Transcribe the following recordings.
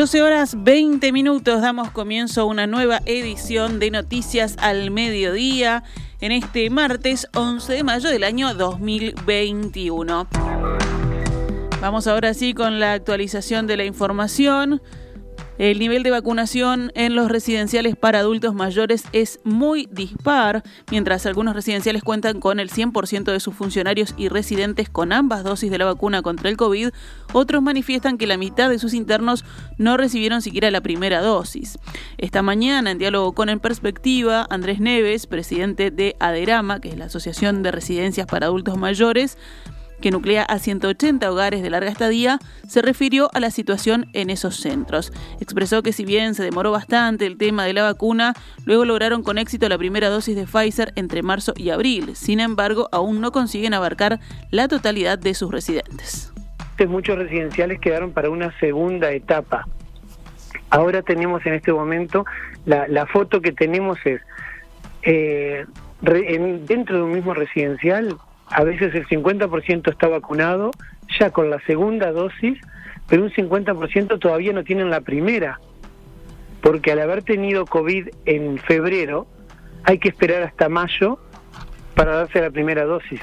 12 horas 20 minutos damos comienzo a una nueva edición de Noticias al Mediodía en este martes 11 de mayo del año 2021. Vamos ahora sí con la actualización de la información. El nivel de vacunación en los residenciales para adultos mayores es muy dispar, mientras algunos residenciales cuentan con el 100% de sus funcionarios y residentes con ambas dosis de la vacuna contra el COVID, otros manifiestan que la mitad de sus internos no recibieron siquiera la primera dosis. Esta mañana, en diálogo con En Perspectiva, Andrés Neves, presidente de ADERAMA, que es la Asociación de Residencias para Adultos Mayores, que nuclea a 180 hogares de larga estadía, se refirió a la situación en esos centros. Expresó que si bien se demoró bastante el tema de la vacuna, luego lograron con éxito la primera dosis de Pfizer entre marzo y abril. Sin embargo, aún no consiguen abarcar la totalidad de sus residentes. Muchos residenciales quedaron para una segunda etapa. Ahora tenemos en este momento, la, foto que tenemos es, eh, dentro de un mismo residencial a veces el 50% está vacunado ya con la segunda dosis, pero un 50% todavía no tienen la primera, porque al haber tenido COVID en febrero, hay que esperar hasta mayo para darse la primera dosis.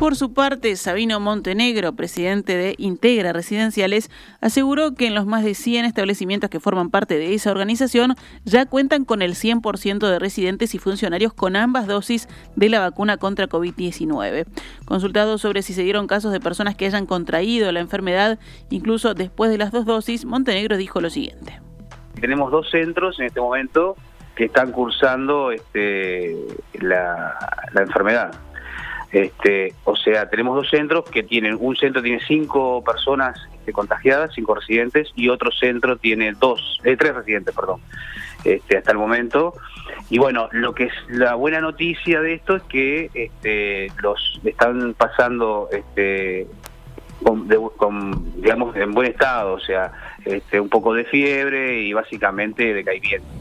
Por su parte, Sabino Montenegro, presidente de Integra Residenciales, aseguró que en los más de 100 establecimientos que forman parte de esa organización ya cuentan con el 100% de residentes y funcionarios con ambas dosis de la vacuna contra COVID-19. Consultado sobre si se dieron casos de personas que hayan contraído la enfermedad incluso después de las dos dosis, Montenegro dijo lo siguiente. Tenemos dos centros en este momento que están cursando este, la enfermedad este, o sea, tenemos dos centros que tienen, un centro tiene cinco personas este, contagiadas, cinco residentes, y otro centro tiene dos, eh, tres residentes, perdón, este, hasta el momento. Y bueno, lo que es la buena noticia de esto es que este, los están pasando este, con, digamos, en buen estado, o sea, este, un poco de fiebre y básicamente de caimiento.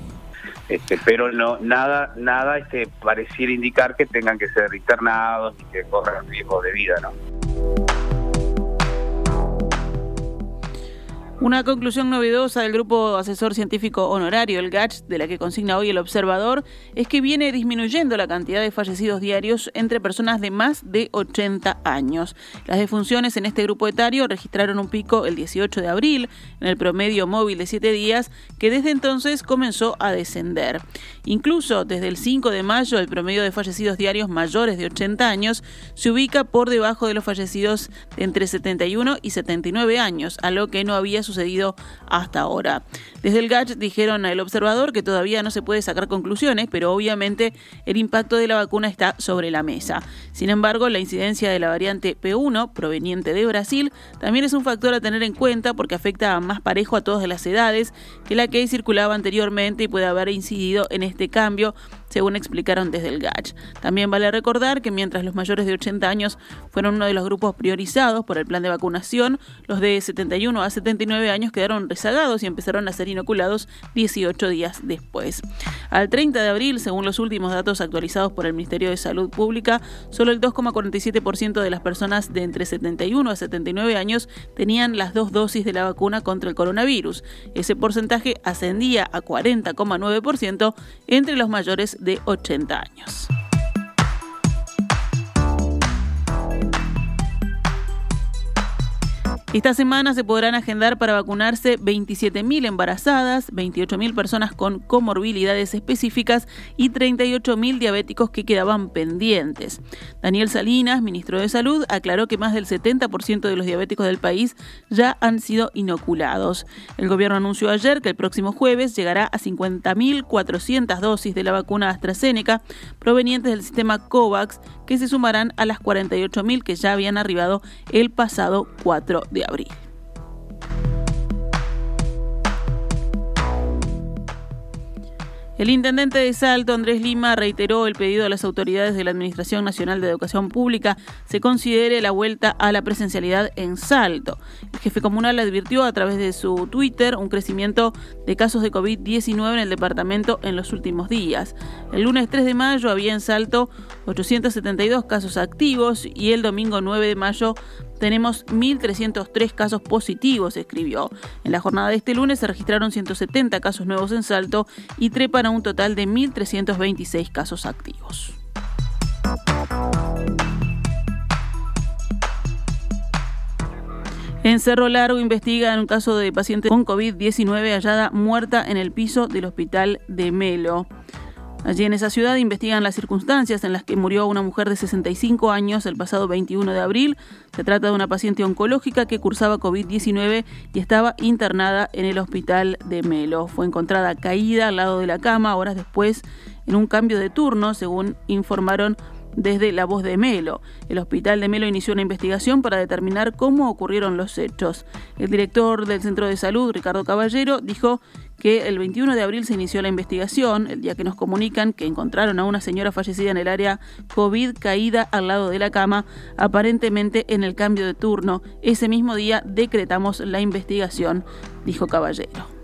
Este, pero no nada nada este pareciera indicar que tengan que ser internados y que corran riesgo de vida, ¿no? Una conclusión novedosa del Grupo Asesor Científico Honorario, el GACH, de la que consigna hoy el observador, es que viene disminuyendo la cantidad de fallecidos diarios entre personas de más de 80 años. Las defunciones en este grupo etario registraron un pico el 18 de abril, en el promedio móvil de 7 días, que desde entonces comenzó a descender. Incluso desde el 5 de mayo, el promedio de fallecidos diarios mayores de 80 años se ubica por debajo de los fallecidos entre 71 y 79 años, a lo que no había sucedido hasta ahora. Desde el GACH dijeron al observador que todavía no se puede sacar conclusiones, pero obviamente el impacto de la vacuna está sobre la mesa. Sin embargo, la incidencia de la variante P1, proveniente de Brasil, también es un factor a tener en cuenta porque afecta a más parejo a todas las edades que la que circulaba anteriormente y puede haber incidido en este cambio según explicaron desde el GACH. También vale recordar que mientras los mayores de 80 años fueron uno de los grupos priorizados por el plan de vacunación, los de 71 a 79 años quedaron rezagados y empezaron a ser inoculados 18 días después. Al 30 de abril, según los últimos datos actualizados por el Ministerio de Salud Pública, solo el 2,47% de las personas de entre 71 a 79 años tenían las dos dosis de la vacuna contra el coronavirus. Ese porcentaje ascendía a 40,9% entre los mayores de 80 años. Esta semana se podrán agendar para vacunarse 27.000 embarazadas, 28.000 personas con comorbilidades específicas y 38.000 diabéticos que quedaban pendientes. Daniel Salinas, ministro de Salud, aclaró que más del 70% de los diabéticos del país ya han sido inoculados. El gobierno anunció ayer que el próximo jueves llegará a 50.400 dosis de la vacuna AstraZeneca provenientes del sistema COVAX que se sumarán a las 48.000 que ya habían arribado el pasado 4 de abril. El intendente de Salto, Andrés Lima, reiteró el pedido a las autoridades de la Administración Nacional de Educación Pública se considere la vuelta a la presencialidad en Salto. El jefe comunal advirtió a través de su Twitter un crecimiento de casos de COVID-19 en el departamento en los últimos días. El lunes 3 de mayo había en Salto 872 casos activos y el domingo 9 de mayo tenemos 1.303 casos positivos, escribió. En la jornada de este lunes se registraron 170 casos nuevos en Salto y trepan a un total de 1.326 casos activos. En Cerro Largo investigan un caso de paciente con COVID-19 hallada muerta en el piso del hospital de Melo. Allí en esa ciudad investigan las circunstancias en las que murió una mujer de 65 años el pasado 21 de abril. Se trata de una paciente oncológica que cursaba COVID-19 y estaba internada en el hospital de Melo. Fue encontrada caída al lado de la cama horas después en un cambio de turno, según informaron desde La Voz de Melo. El hospital de Melo inició una investigación para determinar cómo ocurrieron los hechos. El director del centro de salud, Ricardo Caballero, dijo que el 21 de abril se inició la investigación, el día que nos comunican que encontraron a una señora fallecida en el área COVID caída al lado de la cama, aparentemente en el cambio de turno. Ese mismo día decretamos la investigación, dijo Caballero.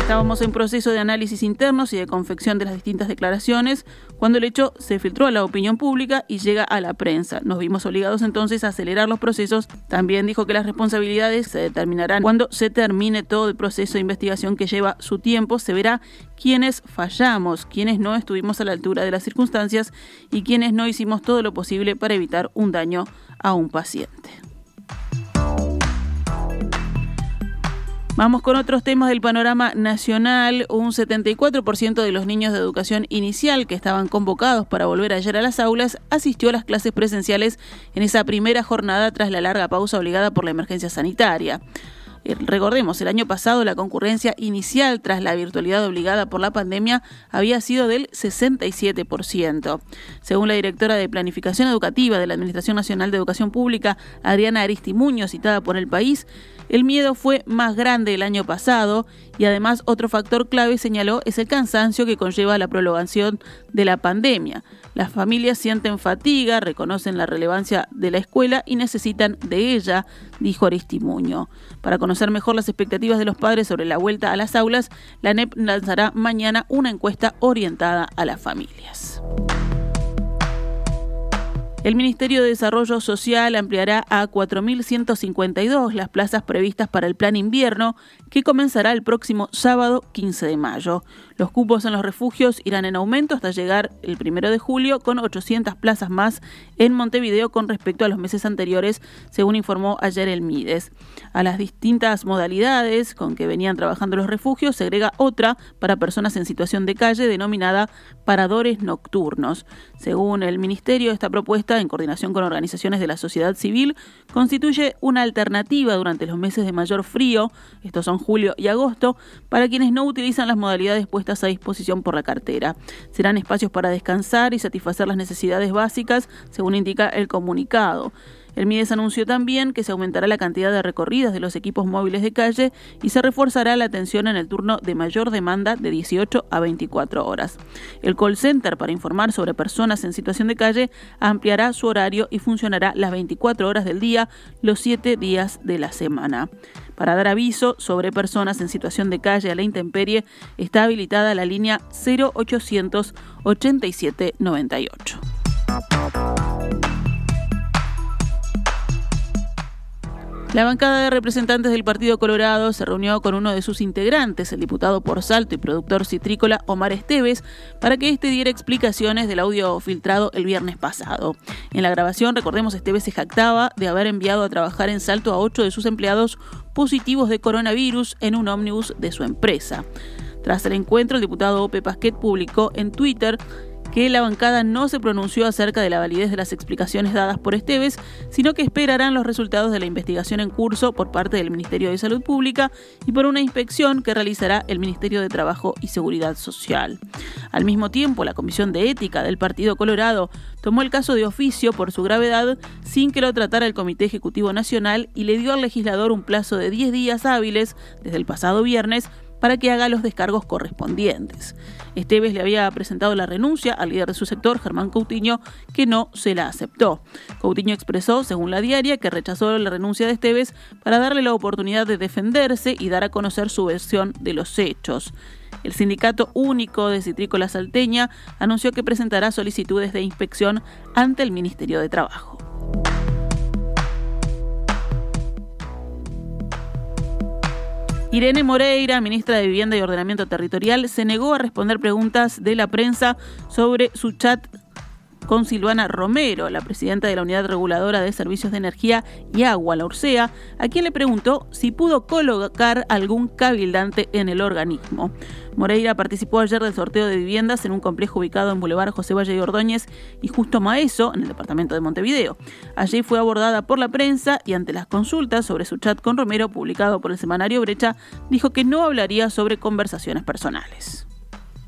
Estábamos en proceso de análisis internos y de confección de las distintas declaraciones cuando el hecho se filtró a la opinión pública y llega a la prensa. Nos vimos obligados entonces a acelerar los procesos. También dijo que las responsabilidades se determinarán cuando se termine todo el proceso de investigación que lleva su tiempo. Se verá quiénes fallamos, quiénes no estuvimos a la altura de las circunstancias y quiénes no hicimos todo lo posible para evitar un daño a un paciente. Vamos con otros temas del panorama nacional. Un 74% de los niños de educación inicial que estaban convocados para volver ayer a las aulas asistió a las clases presenciales en esa primera jornada tras la larga pausa obligada por la emergencia sanitaria. Eh, recordemos, el año pasado la concurrencia inicial tras la virtualidad obligada por la pandemia había sido del 67%. Según la directora de Planificación Educativa de la Administración Nacional de Educación Pública, Adriana Aristimuño, citada por el país, el miedo fue más grande el año pasado y además otro factor clave, señaló, es el cansancio que conlleva la prolongación de la pandemia. Las familias sienten fatiga, reconocen la relevancia de la escuela y necesitan de ella, dijo Aristimuño. Para conocer mejor las expectativas de los padres sobre la vuelta a las aulas, la NEP lanzará mañana una encuesta orientada a las familias. El Ministerio de Desarrollo Social ampliará a 4.152 las plazas previstas para el plan invierno, que comenzará el próximo sábado 15 de mayo. Los cupos en los refugios irán en aumento hasta llegar el 1 de julio con 800 plazas más en Montevideo con respecto a los meses anteriores, según informó ayer el MIDES. A las distintas modalidades con que venían trabajando los refugios se agrega otra para personas en situación de calle denominada paradores nocturnos. Según el Ministerio, esta propuesta, en coordinación con organizaciones de la sociedad civil, constituye una alternativa durante los meses de mayor frío, estos son julio y agosto, para quienes no utilizan las modalidades a disposición por la cartera. Serán espacios para descansar y satisfacer las necesidades básicas, según indica el comunicado. El MIDES anunció también que se aumentará la cantidad de recorridas de los equipos móviles de calle y se reforzará la atención en el turno de mayor demanda de 18 a 24 horas. El call center para informar sobre personas en situación de calle ampliará su horario y funcionará las 24 horas del día, los 7 días de la semana. Para dar aviso sobre personas en situación de calle a la intemperie está habilitada la línea 0800 87 98. La bancada de representantes del Partido Colorado se reunió con uno de sus integrantes, el diputado por Salto y productor citrícola Omar Esteves, para que éste diera explicaciones del audio filtrado el viernes pasado. En la grabación, recordemos, Esteves se jactaba de haber enviado a trabajar en Salto a ocho de sus empleados positivos de coronavirus en un ómnibus de su empresa. Tras el encuentro, el diputado Ope Pasquet publicó en Twitter que la bancada no se pronunció acerca de la validez de las explicaciones dadas por Esteves, sino que esperarán los resultados de la investigación en curso por parte del Ministerio de Salud Pública y por una inspección que realizará el Ministerio de Trabajo y Seguridad Social. Al mismo tiempo, la Comisión de Ética del Partido Colorado tomó el caso de oficio por su gravedad sin que lo tratara el Comité Ejecutivo Nacional y le dio al legislador un plazo de 10 días hábiles desde el pasado viernes para que haga los descargos correspondientes. Esteves le había presentado la renuncia al líder de su sector, Germán Coutinho, que no se la aceptó. Coutinho expresó, según la diaria, que rechazó la renuncia de Esteves para darle la oportunidad de defenderse y dar a conocer su versión de los hechos. El Sindicato Único de Citrícola Salteña anunció que presentará solicitudes de inspección ante el Ministerio de Trabajo. Irene Moreira, ministra de Vivienda y Ordenamiento Territorial, se negó a responder preguntas de la prensa sobre su chat con Silvana Romero, la presidenta de la Unidad Reguladora de Servicios de Energía y Agua, la URSEA, a quien le preguntó si pudo colocar algún cabildante en el organismo. Moreira participó ayer del sorteo de viviendas en un complejo ubicado en Boulevard José Valle y Ordóñez y Justo Maeso, en el departamento de Montevideo. Allí fue abordada por la prensa y ante las consultas sobre su chat con Romero, publicado por el semanario Brecha, dijo que no hablaría sobre conversaciones personales.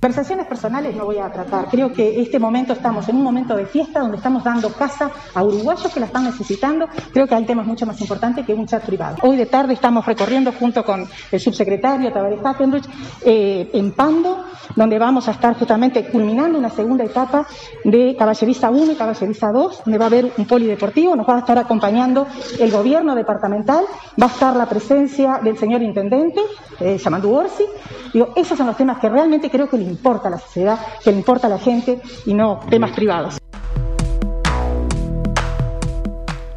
Conversaciones personales no voy a tratar. Creo que este momento estamos en un momento de fiesta donde estamos dando casa a uruguayos que la están necesitando. Creo que hay temas mucho más importantes que un chat privado. Hoy de tarde estamos recorriendo junto con el subsecretario Tabaré Hackenrich eh, en Pando, donde vamos a estar justamente culminando una segunda etapa de Caballeriza 1 y Caballeriza 2, donde va a haber un polideportivo. Nos va a estar acompañando el gobierno departamental, va a estar la presencia del señor intendente, eh, Orsi. Digo, esos son los temas que realmente creo que importa a la sociedad, que le importa a la gente y no temas privados.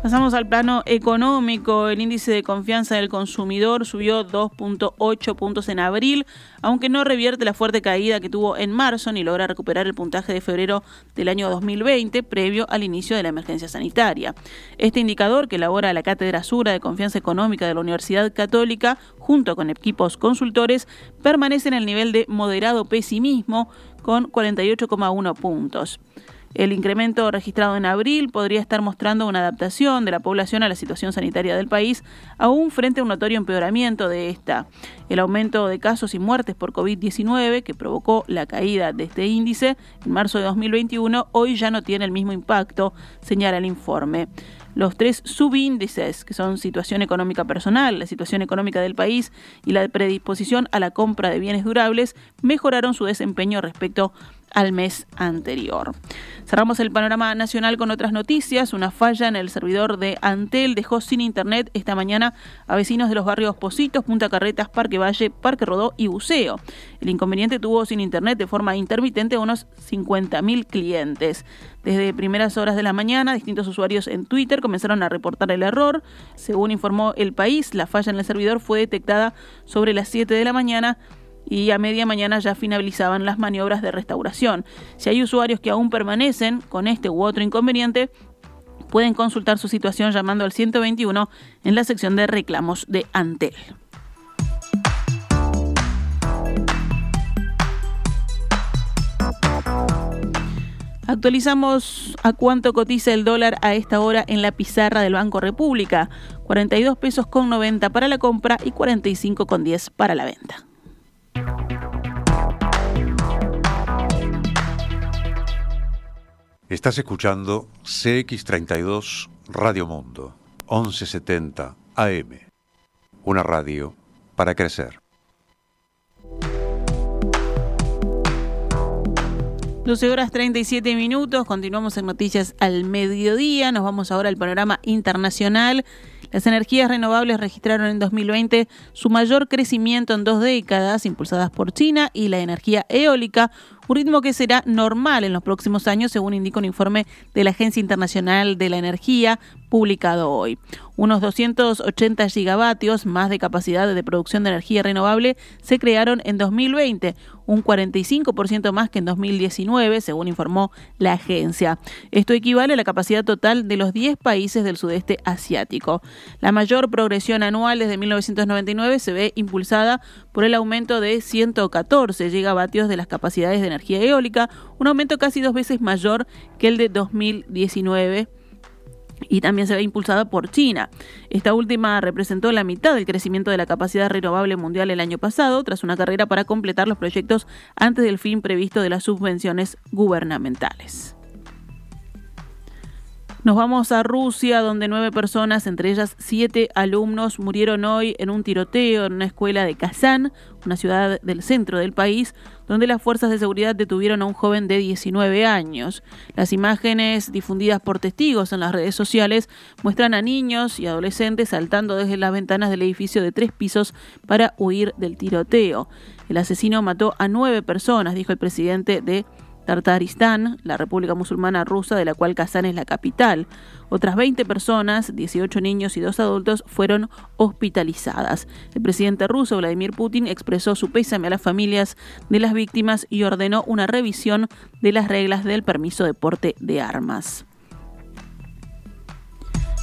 Pasamos al plano económico. El índice de confianza del consumidor subió 2.8 puntos en abril, aunque no revierte la fuerte caída que tuvo en marzo ni logra recuperar el puntaje de febrero del año 2020, previo al inicio de la emergencia sanitaria. Este indicador, que elabora la Cátedra Sura de Confianza Económica de la Universidad Católica, junto con equipos consultores, permanece en el nivel de moderado pesimismo, con 48,1 puntos. El incremento registrado en abril podría estar mostrando una adaptación de la población a la situación sanitaria del país, aún frente a un notorio empeoramiento de esta. El aumento de casos y muertes por COVID-19, que provocó la caída de este índice en marzo de 2021, hoy ya no tiene el mismo impacto, señala el informe. Los tres subíndices, que son situación económica personal, la situación económica del país y la predisposición a la compra de bienes durables, mejoraron su desempeño respecto al mes anterior. Cerramos el panorama nacional con otras noticias. Una falla en el servidor de Antel dejó sin internet esta mañana a vecinos de los barrios Positos, Punta Carretas, Parque Valle, Parque Rodó y Buceo. El inconveniente tuvo sin internet de forma intermitente a unos 50.000 clientes. Desde primeras horas de la mañana, distintos usuarios en Twitter comenzaron a reportar el error. Según informó el país, la falla en el servidor fue detectada sobre las 7 de la mañana y a media mañana ya finalizaban las maniobras de restauración. Si hay usuarios que aún permanecen con este u otro inconveniente, pueden consultar su situación llamando al 121 en la sección de reclamos de Antel. Actualizamos a cuánto cotiza el dólar a esta hora en la pizarra del Banco República. 42 pesos con 90 para la compra y 45 con 10 para la venta. Estás escuchando CX32 Radio Mundo, 1170 AM. Una radio para crecer. 12 horas 37 minutos, continuamos en Noticias al Mediodía, nos vamos ahora al panorama internacional. Las energías renovables registraron en 2020 su mayor crecimiento en dos décadas, impulsadas por China, y la energía eólica un ritmo que será normal en los próximos años, según indica un informe de la Agencia Internacional de la Energía publicado hoy. Unos 280 gigavatios más de capacidad de producción de energía renovable se crearon en 2020, un 45% más que en 2019, según informó la agencia. Esto equivale a la capacidad total de los 10 países del sudeste asiático. La mayor progresión anual desde 1999 se ve impulsada por el aumento de 114 gigavatios de las capacidades de energía eólica, un aumento casi dos veces mayor que el de 2019 y también se ve impulsada por China. Esta última representó la mitad del crecimiento de la capacidad renovable mundial el año pasado, tras una carrera para completar los proyectos antes del fin previsto de las subvenciones gubernamentales. Nos vamos a Rusia, donde nueve personas, entre ellas siete alumnos, murieron hoy en un tiroteo en una escuela de Kazán, una ciudad del centro del país, donde las fuerzas de seguridad detuvieron a un joven de 19 años. Las imágenes difundidas por testigos en las redes sociales muestran a niños y adolescentes saltando desde las ventanas del edificio de tres pisos para huir del tiroteo. El asesino mató a nueve personas, dijo el presidente de Tartaristán, la República Musulmana Rusa de la cual Kazán es la capital. Otras 20 personas, 18 niños y dos adultos, fueron hospitalizadas. El presidente ruso Vladimir Putin expresó su pésame a las familias de las víctimas y ordenó una revisión de las reglas del permiso de porte de armas.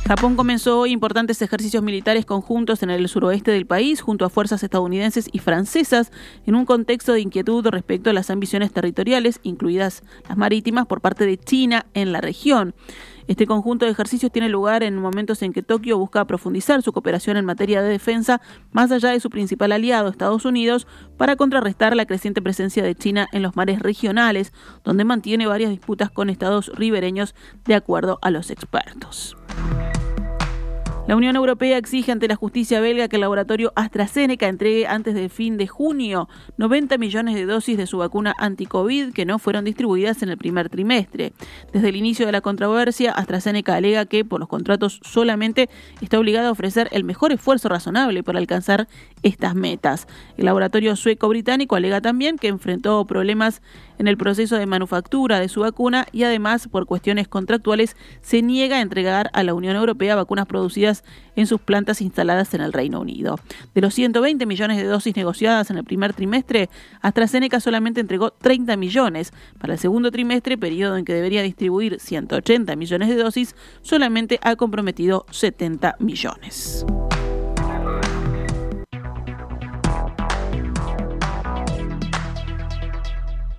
Japón comenzó hoy importantes ejercicios militares conjuntos en el suroeste del país junto a fuerzas estadounidenses y francesas en un contexto de inquietud respecto a las ambiciones territoriales, incluidas las marítimas, por parte de China en la región. Este conjunto de ejercicios tiene lugar en momentos en que Tokio busca profundizar su cooperación en materia de defensa más allá de su principal aliado, Estados Unidos, para contrarrestar la creciente presencia de China en los mares regionales, donde mantiene varias disputas con estados ribereños, de acuerdo a los expertos. La Unión Europea exige ante la justicia belga que el laboratorio AstraZeneca entregue antes del fin de junio 90 millones de dosis de su vacuna anti-COVID que no fueron distribuidas en el primer trimestre. Desde el inicio de la controversia, AstraZeneca alega que por los contratos solamente está obligado a ofrecer el mejor esfuerzo razonable para alcanzar estas metas. El laboratorio sueco-británico alega también que enfrentó problemas en el proceso de manufactura de su vacuna y además por cuestiones contractuales se niega a entregar a la Unión Europea vacunas producidas en sus plantas instaladas en el Reino Unido. De los 120 millones de dosis negociadas en el primer trimestre, AstraZeneca solamente entregó 30 millones. Para el segundo trimestre, periodo en que debería distribuir 180 millones de dosis, solamente ha comprometido 70 millones.